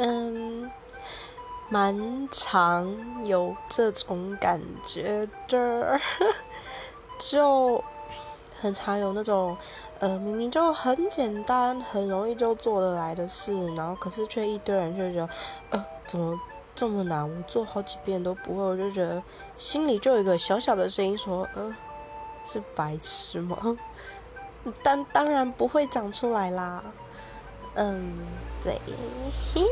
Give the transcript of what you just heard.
嗯，蛮常有这种感觉的，就很常有那种，呃，明明就很简单、很容易就做得来的事，然后可是却一堆人就觉得，呃，怎么这么难？我做好几遍都不会，我就觉得心里就有一个小小的声音说，呃，是白痴吗？但当然不会长出来啦。嗯，对。嘿